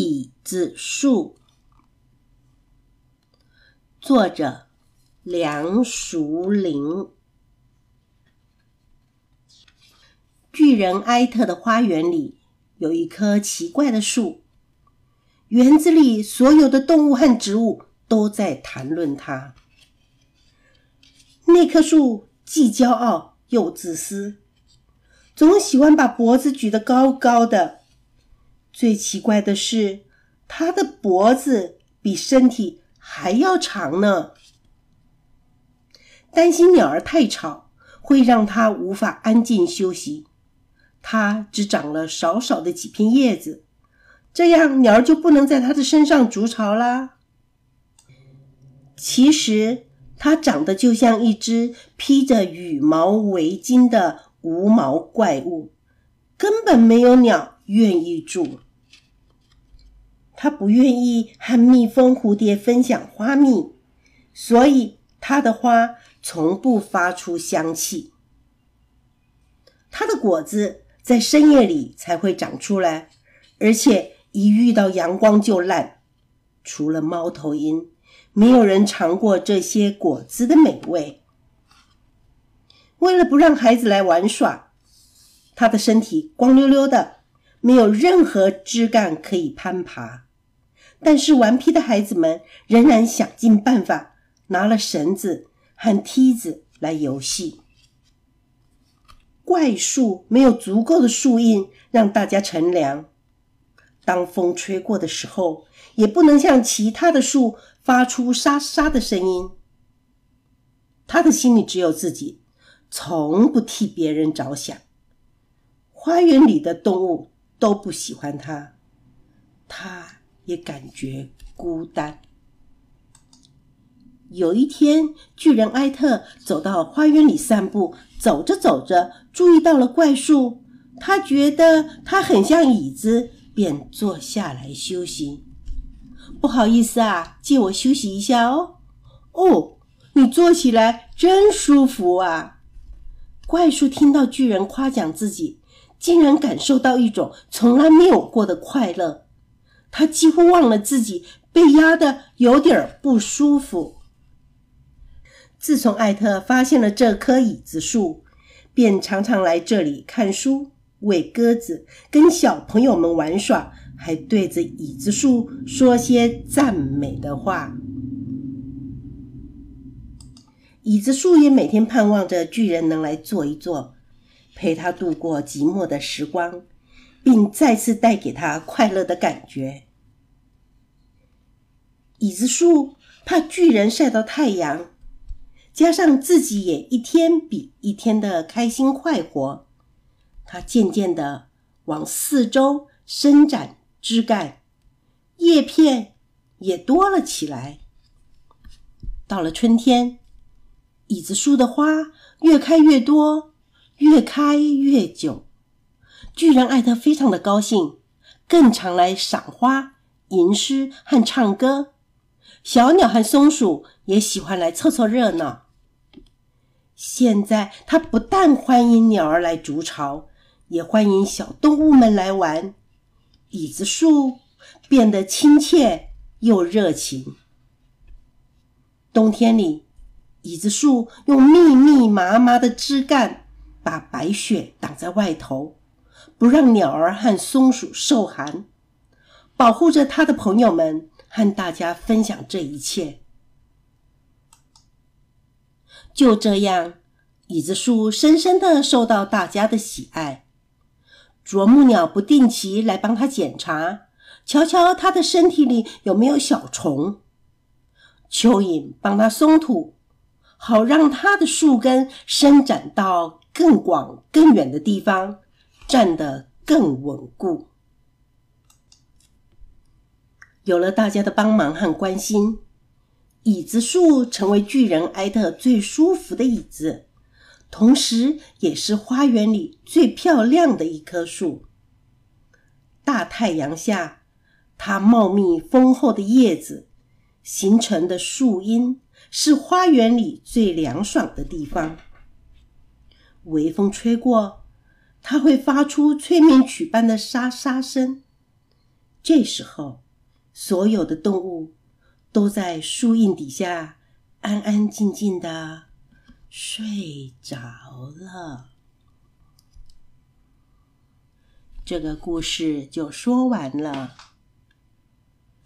椅子树，作者梁淑玲。巨人埃特的花园里有一棵奇怪的树，园子里所有的动物和植物都在谈论它。那棵树既骄傲又自私，总喜欢把脖子举得高高的。最奇怪的是，它的脖子比身体还要长呢。担心鸟儿太吵，会让它无法安静休息。它只长了少少的几片叶子，这样鸟儿就不能在它的身上筑巢啦。其实。它长得就像一只披着羽毛围巾的无毛怪物，根本没有鸟愿意住。它不愿意和蜜蜂、蝴蝶分享花蜜，所以它的花从不发出香气。它的果子在深夜里才会长出来，而且一遇到阳光就烂。除了猫头鹰。没有人尝过这些果子的美味。为了不让孩子来玩耍，他的身体光溜溜的，没有任何枝干可以攀爬。但是顽皮的孩子们仍然想尽办法，拿了绳子和梯子来游戏。怪树没有足够的树荫让大家乘凉，当风吹过的时候，也不能像其他的树。发出沙沙的声音。他的心里只有自己，从不替别人着想。花园里的动物都不喜欢他，他也感觉孤单。有一天，巨人埃特走到花园里散步，走着走着，注意到了怪树。他觉得它很像椅子，便坐下来休息。不好意思啊，借我休息一下哦。哦，你坐起来真舒服啊！怪树听到巨人夸奖自己，竟然感受到一种从来没有过的快乐。他几乎忘了自己被压得有点不舒服。自从艾特发现了这棵椅子树，便常常来这里看书、喂鸽子、跟小朋友们玩耍。还对着椅子树说些赞美的话。椅子树也每天盼望着巨人能来坐一坐，陪他度过寂寞的时光，并再次带给他快乐的感觉。椅子树怕巨人晒到太阳，加上自己也一天比一天的开心快活，他渐渐的往四周伸展。枝干、叶片也多了起来。到了春天，椅子树的花越开越多，越开越久。巨人艾特非常的高兴，更常来赏花、吟诗和唱歌。小鸟和松鼠也喜欢来凑凑热闹。现在，他不但欢迎鸟儿来筑巢，也欢迎小动物们来玩。椅子树变得亲切又热情。冬天里，椅子树用密密麻麻的枝干把白雪挡在外头，不让鸟儿和松鼠受寒，保护着他的朋友们和大家分享这一切。就这样，椅子树深深的受到大家的喜爱。啄木鸟不定期来帮他检查，瞧瞧他的身体里有没有小虫。蚯蚓帮他松土，好让他的树根伸展到更广更远的地方，站得更稳固。有了大家的帮忙和关心，椅子树成为巨人埃特最舒服的椅子。同时，也是花园里最漂亮的一棵树。大太阳下，它茂密丰厚的叶子形成的树荫，是花园里最凉爽的地方。微风吹过，它会发出催眠曲般的沙沙声，这时候，所有的动物都在树荫底下安安静静的睡着了。这个故事就说完了。